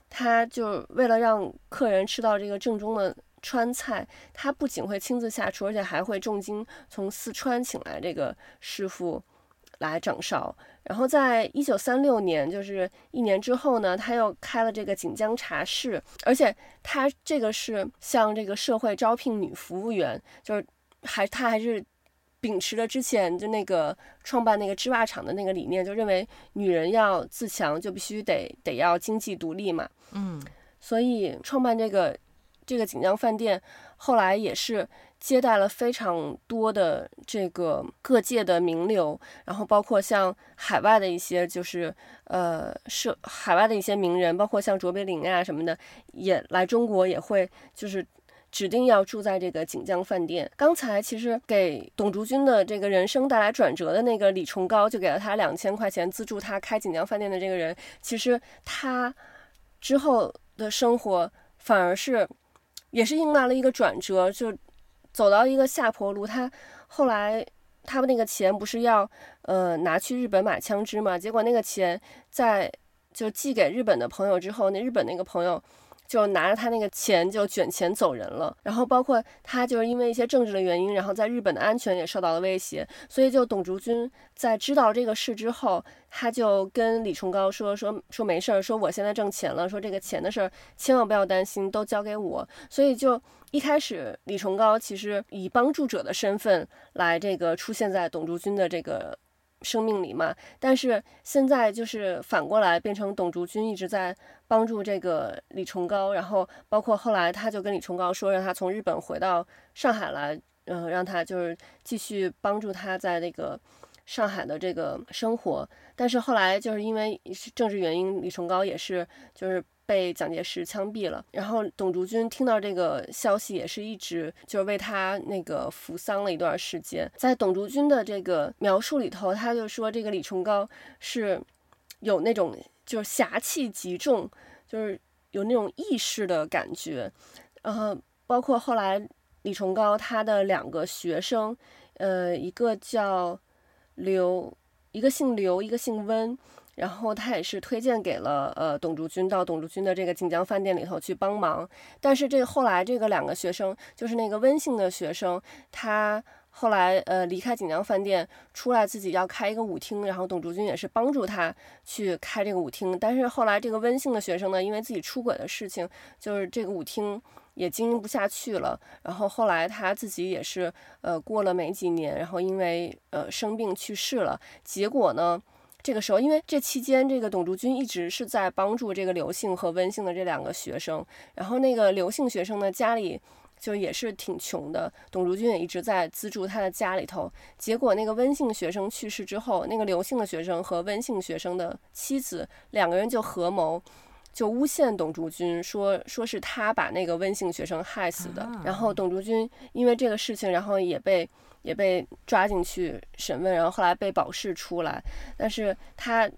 他就为了让客人吃到这个正宗的川菜，他不仅会亲自下厨，而且还会重金从四川请来这个师傅来掌勺。然后在一九三六年，就是一年之后呢，他又开了这个锦江茶室，而且他这个是向这个社会招聘女服务员，就是还他还是。秉持了之前就那个创办那个织袜厂的那个理念，就认为女人要自强就必须得得要经济独立嘛。嗯，所以创办这个这个锦江饭店，后来也是接待了非常多的这个各界的名流，然后包括像海外的一些就是呃是海外的一些名人，包括像卓别林啊什么的，也来中国也会就是。指定要住在这个锦江饭店。刚才其实给董竹君的这个人生带来转折的那个李崇高，就给了他两千块钱资助他开锦江饭店的这个人，其实他之后的生活反而是也是迎来了一个转折，就走到一个下坡路。他后来他们那个钱不是要呃拿去日本买枪支嘛？结果那个钱在就寄给日本的朋友之后，那日本那个朋友。就拿着他那个钱就卷钱走人了，然后包括他就是因为一些政治的原因，然后在日本的安全也受到了威胁，所以就董竹君在知道这个事之后，他就跟李崇高说说说没事儿，说我现在挣钱了，说这个钱的事儿千万不要担心，都交给我。所以就一开始李崇高其实以帮助者的身份来这个出现在董竹君的这个。生命里嘛，但是现在就是反过来变成董竹君一直在帮助这个李崇高，然后包括后来他就跟李崇高说，让他从日本回到上海来，嗯、呃，让他就是继续帮助他在那个上海的这个生活。但是后来就是因为政治原因，李崇高也是就是。被蒋介石枪毙了，然后董竹君听到这个消息，也是一直就是为他那个扶丧了一段时间。在董竹君的这个描述里头，他就说这个李崇高是有那种就是侠气极重，就是有那种意识的感觉，然后，包括后来李崇高他的两个学生，呃，一个叫刘，一个姓刘，一个姓温。然后他也是推荐给了呃董竹君到董竹君的这个锦江饭店里头去帮忙，但是这后来这个两个学生就是那个温姓的学生，他后来呃离开锦江饭店出来自己要开一个舞厅，然后董竹君也是帮助他去开这个舞厅，但是后来这个温姓的学生呢，因为自己出轨的事情，就是这个舞厅也经营不下去了，然后后来他自己也是呃过了没几年，然后因为呃生病去世了，结果呢。这个时候，因为这期间，这个董竹君一直是在帮助这个刘姓和温姓的这两个学生。然后那个刘姓学生呢，家里就也是挺穷的，董竹君也一直在资助他的家里头。结果那个温姓学生去世之后，那个刘姓的学生和温姓学生的妻子两个人就合谋，就诬陷董竹君，说说是他把那个温姓学生害死的。然后董竹君因为这个事情，然后也被。也被抓进去审问，然后后来被保释出来，但是他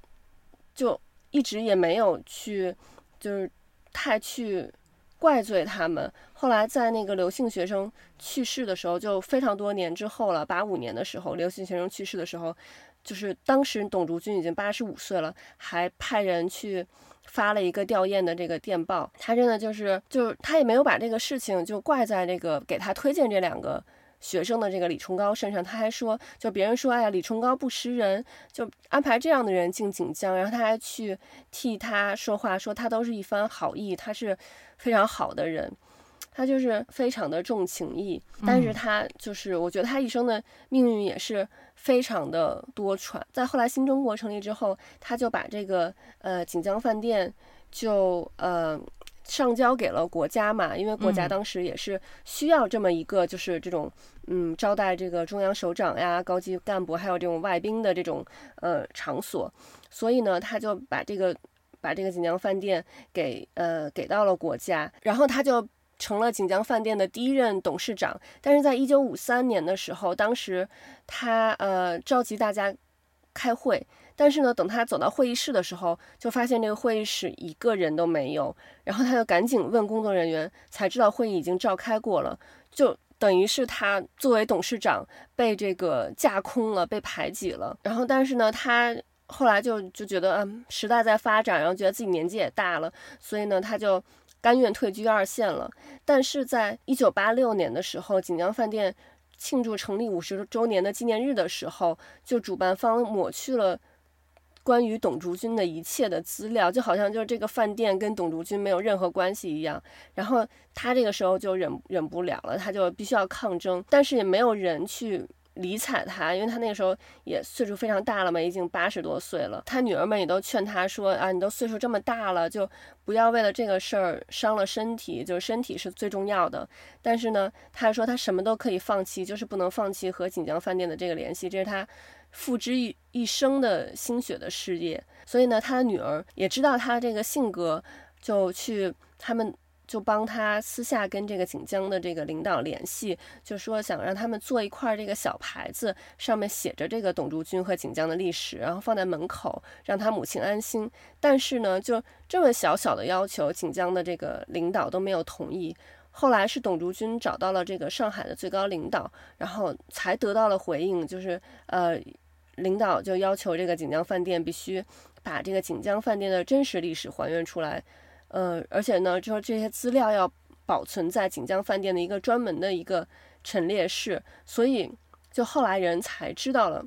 就一直也没有去，就是太去怪罪他们。后来在那个刘姓学生去世的时候，就非常多年之后了，八五年的时候，刘姓学生去世的时候，就是当时董竹君已经八十五岁了，还派人去发了一个吊唁的这个电报。他真的就是，就是他也没有把这个事情就怪在这个给他推荐这两个。学生的这个李崇高身上，他还说，就别人说，哎呀，李崇高不识人，就安排这样的人进锦江，然后他还去替他说话，说他都是一番好意，他是非常好的人，他就是非常的重情义，但是他就是，我觉得他一生的命运也是非常的多舛。在后来新中国成立之后，他就把这个呃锦江饭店就呃。上交给了国家嘛，因为国家当时也是需要这么一个，就是这种，嗯，招待这个中央首长呀、高级干部还有这种外宾的这种呃场所，所以呢，他就把这个把这个锦江饭店给呃给到了国家，然后他就成了锦江饭店的第一任董事长。但是在一九五三年的时候，当时他呃召集大家开会。但是呢，等他走到会议室的时候，就发现这个会议室一个人都没有。然后他就赶紧问工作人员，才知道会议已经召开过了。就等于是他作为董事长被这个架空了，被排挤了。然后，但是呢，他后来就就觉得，嗯，时代在发展，然后觉得自己年纪也大了，所以呢，他就甘愿退居二线了。但是在一九八六年的时候，锦江饭店庆祝成立五十周年的纪念日的时候，就主办方抹去了。关于董竹君的一切的资料，就好像就是这个饭店跟董竹君没有任何关系一样。然后他这个时候就忍忍不了了，他就必须要抗争，但是也没有人去理睬他，因为他那个时候也岁数非常大了嘛，已经八十多岁了。他女儿们也都劝他说：“啊，你都岁数这么大了，就不要为了这个事儿伤了身体，就是身体是最重要的。”但是呢，他说他什么都可以放弃，就是不能放弃和锦江饭店的这个联系，这是他。付之一一生的心血的事业，所以呢，他的女儿也知道他这个性格，就去他们就帮他私下跟这个锦江的这个领导联系，就说想让他们做一块这个小牌子，上面写着这个董竹君和锦江的历史，然后放在门口，让他母亲安心。但是呢，就这么小小的要求，锦江的这个领导都没有同意。后来是董竹君找到了这个上海的最高领导，然后才得到了回应，就是呃，领导就要求这个锦江饭店必须把这个锦江饭店的真实历史还原出来，呃，而且呢，就是这些资料要保存在锦江饭店的一个专门的一个陈列室，所以就后来人才知道了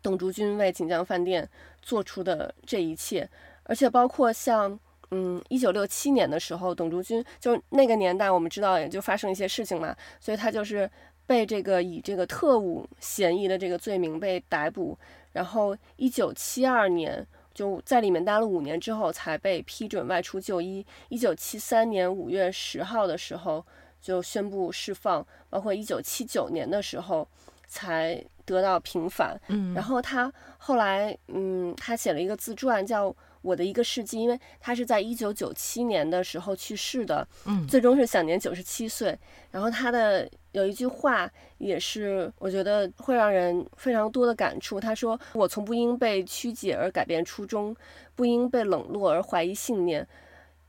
董竹君为锦江饭店做出的这一切，而且包括像。嗯，一九六七年的时候，董竹君就那个年代，我们知道也就发生一些事情嘛，所以他就是被这个以这个特务嫌疑的这个罪名被逮捕，然后一九七二年就在里面待了五年之后才被批准外出就医，一九七三年五月十号的时候就宣布释放，包括一九七九年的时候才得到平反。嗯，然后他后来嗯，他写了一个自传叫。我的一个事迹，因为他是在一九九七年的时候去世的，嗯，最终是享年九十七岁。然后他的有一句话也是，我觉得会让人非常多的感触。他说：“我从不因被曲解而改变初衷，不因被冷落而怀疑信念。”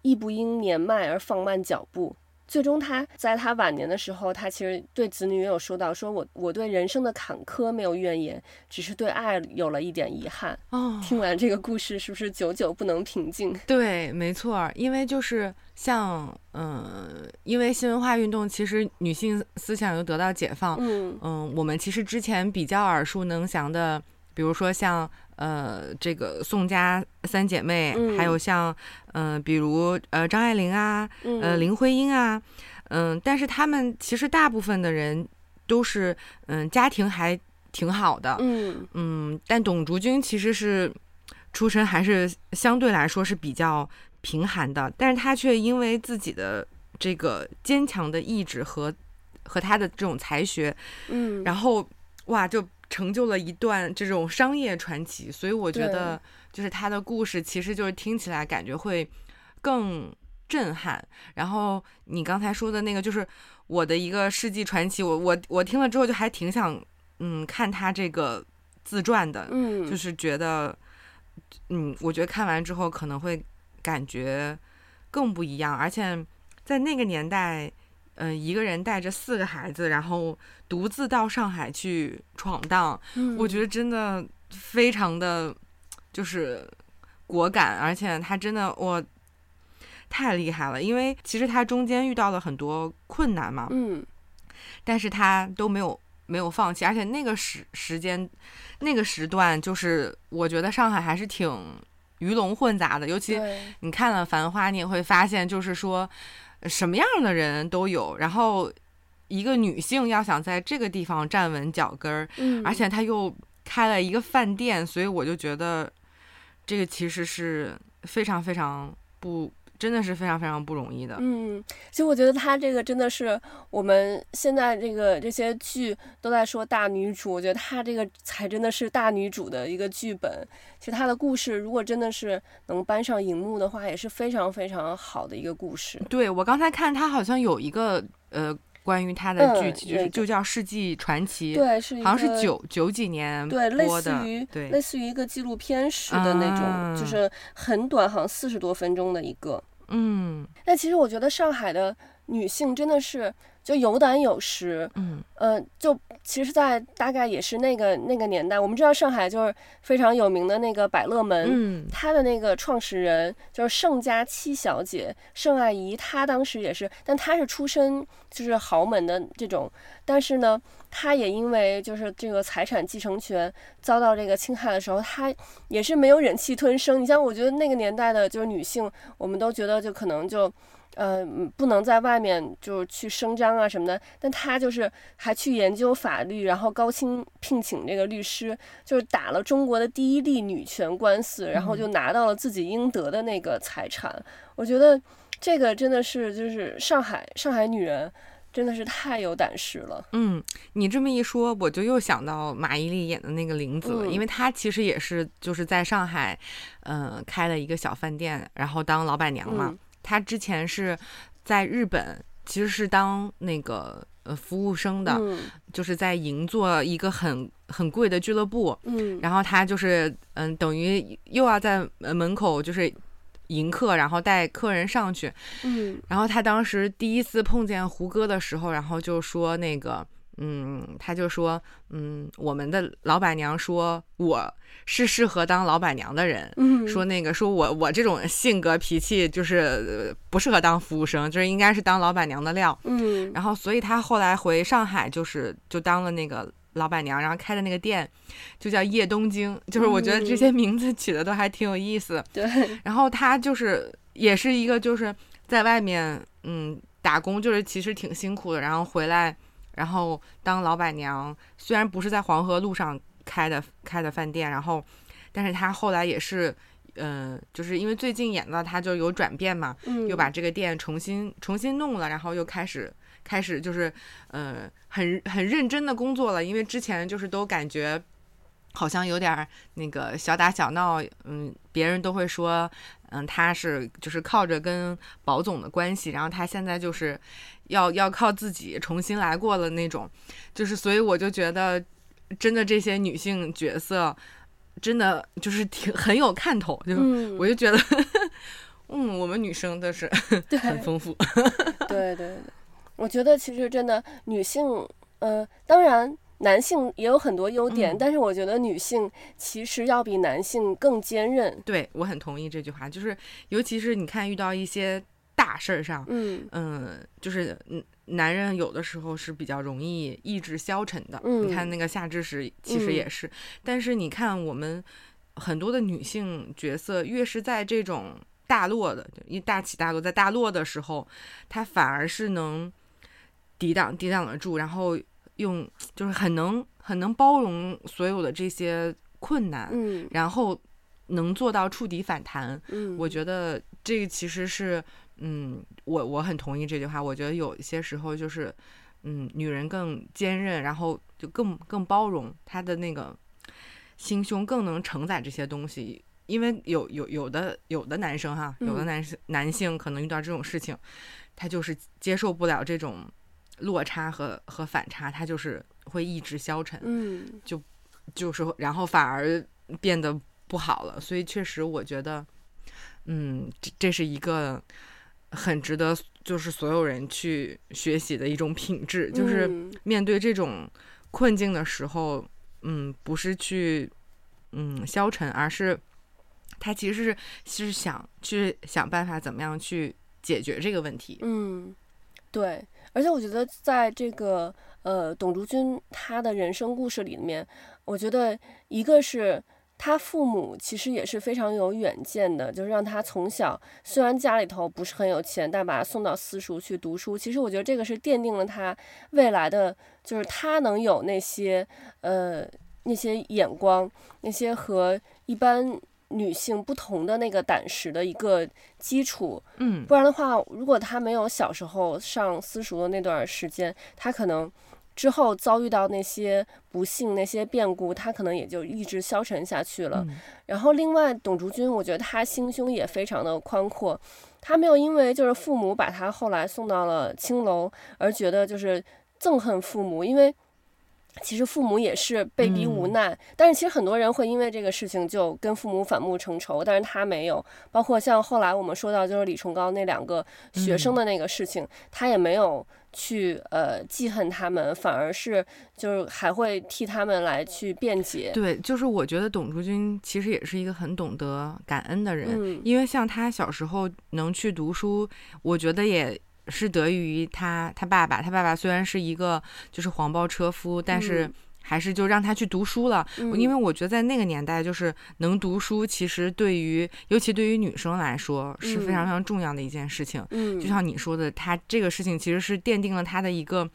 亦不因年迈而放慢脚步。最终，他在他晚年的时候，他其实对子女也有说到，说我我对人生的坎坷没有怨言，只是对爱有了一点遗憾。哦，听完这个故事，是不是久久不能平静？对，没错，因为就是像，嗯，因为新文化运动，其实女性思想又得到解放。嗯嗯，我们其实之前比较耳熟能详的，比如说像。呃，这个宋家三姐妹，嗯、还有像，嗯、呃，比如呃张爱玲啊，嗯、呃林徽因啊，嗯、呃，但是他们其实大部分的人都是，嗯、呃，家庭还挺好的，嗯。嗯，但董竹君其实是出身还是相对来说是比较贫寒的，但是她却因为自己的这个坚强的意志和和她的这种才学，嗯，然后哇就。成就了一段这种商业传奇，所以我觉得就是他的故事，其实就是听起来感觉会更震撼。然后你刚才说的那个，就是我的一个世纪传奇，我我我听了之后就还挺想嗯看他这个自传的，嗯，就是觉得嗯，我觉得看完之后可能会感觉更不一样，而且在那个年代。嗯、呃，一个人带着四个孩子，然后独自到上海去闯荡，嗯、我觉得真的非常的，就是果敢，而且他真的我太厉害了，因为其实他中间遇到了很多困难嘛，嗯，但是他都没有没有放弃，而且那个时时间那个时段，就是我觉得上海还是挺鱼龙混杂的，尤其你看了《繁花》，你也会发现，就是说。什么样的人都有，然后一个女性要想在这个地方站稳脚跟儿，嗯，而且她又开了一个饭店，所以我就觉得这个其实是非常非常不。真的是非常非常不容易的。嗯，其实我觉得他这个真的是我们现在这个这些剧都在说大女主，我觉得他这个才真的是大女主的一个剧本。其实他的故事如果真的是能搬上荧幕的话，也是非常非常好的一个故事。对，我刚才看他好像有一个呃关于他的剧，就是、嗯、就叫《世纪传奇》，对，是好像是九九几年播的，对，类似于对类似于一个纪录片式的那种，啊、就是很短，好像四十多分钟的一个。嗯，那其实我觉得上海的女性真的是就有胆有识，嗯，呃，就其实，在大概也是那个那个年代，我们知道上海就是非常有名的那个百乐门，嗯，她的那个创始人就是盛家七小姐盛爱颐，她当时也是，但她是出身就是豪门的这种，但是呢，她也因为就是这个财产继承权遭到这个侵害的时候，她也是没有忍气吞声。你像我觉得那个年代的就是女性，我们都觉得就可能就。呃，不能在外面就是去声张啊什么的，但他就是还去研究法律，然后高薪聘请这个律师，就是打了中国的第一例女权官司，然后就拿到了自己应得的那个财产。嗯、我觉得这个真的是就是上海上海女人真的是太有胆识了。嗯，你这么一说，我就又想到马伊琍演的那个玲子因为她其实也是就是在上海，嗯、呃，开了一个小饭店，然后当老板娘嘛。嗯他之前是在日本，其实是当那个呃服务生的，嗯、就是在银座一个很很贵的俱乐部，嗯，然后他就是嗯，等于又要在门口就是迎客，然后带客人上去，嗯，然后他当时第一次碰见胡歌的时候，然后就说那个。嗯，他就说，嗯，我们的老板娘说我是适合当老板娘的人，嗯，说那个说我我这种性格脾气就是不适合当服务生，就是应该是当老板娘的料，嗯，然后所以他后来回上海就是就当了那个老板娘，然后开的那个店就叫叶东京，就是我觉得这些名字取的都还挺有意思，对，然后他就是也是一个就是在外面嗯打工，就是其实挺辛苦的，然后回来。然后当老板娘，虽然不是在黄河路上开的开的饭店，然后，但是她后来也是，嗯、呃，就是因为最近演的，她就有转变嘛，嗯、又把这个店重新重新弄了，然后又开始开始就是，呃，很很认真的工作了，因为之前就是都感觉。好像有点那个小打小闹，嗯，别人都会说，嗯，他是就是靠着跟宝总的关系，然后他现在就是要要靠自己重新来过了那种，就是所以我就觉得，真的这些女性角色，真的就是挺很有看头，就我就觉得，嗯，我们女生都是很丰富。对对对，我觉得其实真的女性，呃，当然男性也有很多优点，嗯、但是我觉得女性其实要比男性更坚韧。对，我很同意这句话，就是尤其是你看遇到一些大事儿上，嗯嗯、呃，就是嗯。男人有的时候是比较容易意志消沉的，嗯、你看那个夏至时其实也是。嗯、但是你看我们很多的女性角色，越是在这种大落的一大起大落，在大落的时候，她反而是能抵挡抵挡得住，然后用就是很能很能包容所有的这些困难，嗯、然后能做到触底反弹。嗯、我觉得这个其实是。嗯，我我很同意这句话。我觉得有一些时候就是，嗯，女人更坚韧，然后就更更包容，她的那个心胸更能承载这些东西。因为有有有的有的男生哈，有的男生、嗯、男性可能遇到这种事情，他就是接受不了这种落差和和反差，他就是会意志消沉，嗯，就就是然后反而变得不好了。所以确实，我觉得，嗯，这这是一个。很值得，就是所有人去学习的一种品质，就是面对这种困境的时候，嗯，不是去嗯消沉，而是他其实是是想去想办法怎么样去解决这个问题。嗯，对，而且我觉得在这个呃董竹君他的人生故事里面，我觉得一个是。他父母其实也是非常有远见的，就是让他从小虽然家里头不是很有钱，但把他送到私塾去读书。其实我觉得这个是奠定了他未来的，就是他能有那些呃那些眼光，那些和一般女性不同的那个胆识的一个基础。嗯，不然的话，如果他没有小时候上私塾的那段时间，他可能。之后遭遇到那些不幸、那些变故，他可能也就一直消沉下去了。嗯、然后，另外，董竹君，我觉得他心胸也非常的宽阔，他没有因为就是父母把他后来送到了青楼而觉得就是憎恨父母，因为其实父母也是被逼无奈。嗯、但是，其实很多人会因为这个事情就跟父母反目成仇，但是他没有。包括像后来我们说到就是李崇高那两个学生的那个事情，嗯、他也没有。去呃记恨他们，反而是就是还会替他们来去辩解。对，就是我觉得董竹君其实也是一个很懂得感恩的人，嗯、因为像他小时候能去读书，我觉得也是得益于他他爸爸。他爸爸虽然是一个就是黄包车夫，但是。还是就让他去读书了，嗯、因为我觉得在那个年代，就是能读书，其实对于尤其对于女生来说是非常非常重要的一件事情。嗯，就像你说的，他这个事情其实是奠定了他的一个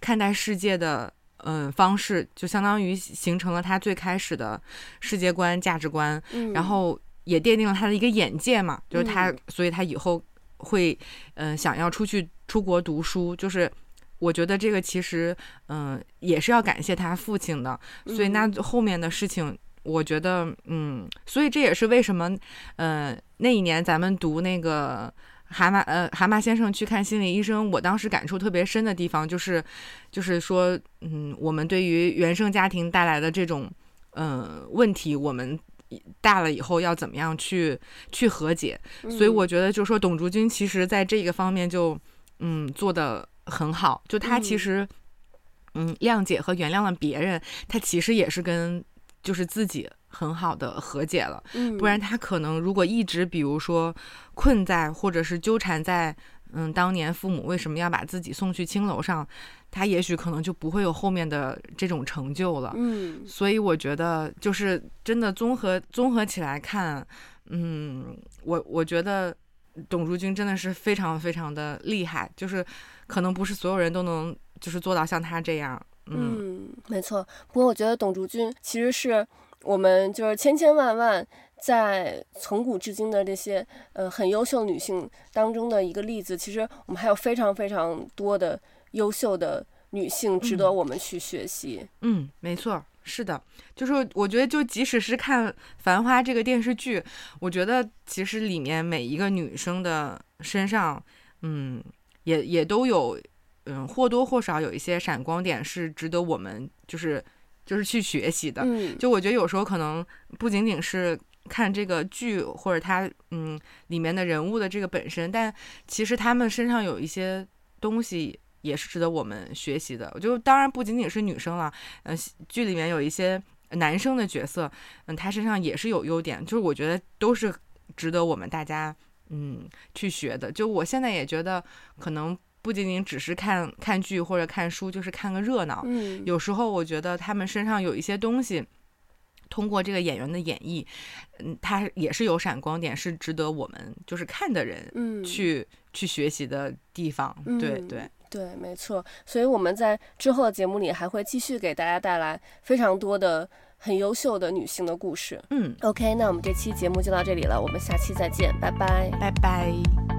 看待世界的嗯、呃、方式，就相当于形成了他最开始的世界观价值观，嗯、然后也奠定了他的一个眼界嘛，就是他，嗯、所以他以后会嗯、呃、想要出去出国读书，就是。我觉得这个其实，嗯、呃，也是要感谢他父亲的，所以那后面的事情，我觉得，嗯，所以这也是为什么，呃，那一年咱们读那个蛤蟆，呃，蛤蟆先生去看心理医生，我当时感触特别深的地方就是，就是说，嗯，我们对于原生家庭带来的这种，嗯、呃，问题，我们大了以后要怎么样去去和解？所以我觉得，就是说，董竹君其实在这个方面就，嗯，做的。很好，就他其实，嗯，嗯，谅解和原谅了别人，他其实也是跟就是自己很好的和解了。嗯，不然他可能如果一直比如说困在或者是纠缠在，嗯，当年父母为什么要把自己送去青楼上，他也许可能就不会有后面的这种成就了。嗯，所以我觉得就是真的综合综合起来看，嗯，我我觉得。董竹君真的是非常非常的厉害，就是可能不是所有人都能就是做到像他这样。嗯，嗯，没错。不过我觉得董竹君其实是我们就是千千万万在从古至今的这些呃很优秀女性当中的一个例子。其实我们还有非常非常多的优秀的女性值得我们去学习。嗯，嗯，没错。是的，就是我觉得，就即使是看《繁花》这个电视剧，我觉得其实里面每一个女生的身上，嗯，也也都有，嗯，或多或少有一些闪光点是值得我们就是就是去学习的。嗯，就我觉得有时候可能不仅仅是看这个剧或者它嗯里面的人物的这个本身，但其实他们身上有一些东西也是值得我们学习的。就当然不仅仅是女生了，嗯、呃，剧里面有一些男生的角色，嗯，他身上也是有优点，就是我觉得都是值得我们大家嗯去学的。就我现在也觉得，可能不仅仅只是看看剧或者看书，就是看个热闹。嗯，有时候我觉得他们身上有一些东西。通过这个演员的演绎，嗯，他也是有闪光点，是值得我们就是看的人，嗯，去去学习的地方。嗯、对对对，没错。所以我们在之后的节目里还会继续给大家带来非常多的很优秀的女性的故事。嗯，OK，那我们这期节目就到这里了，我们下期再见，拜拜，拜拜。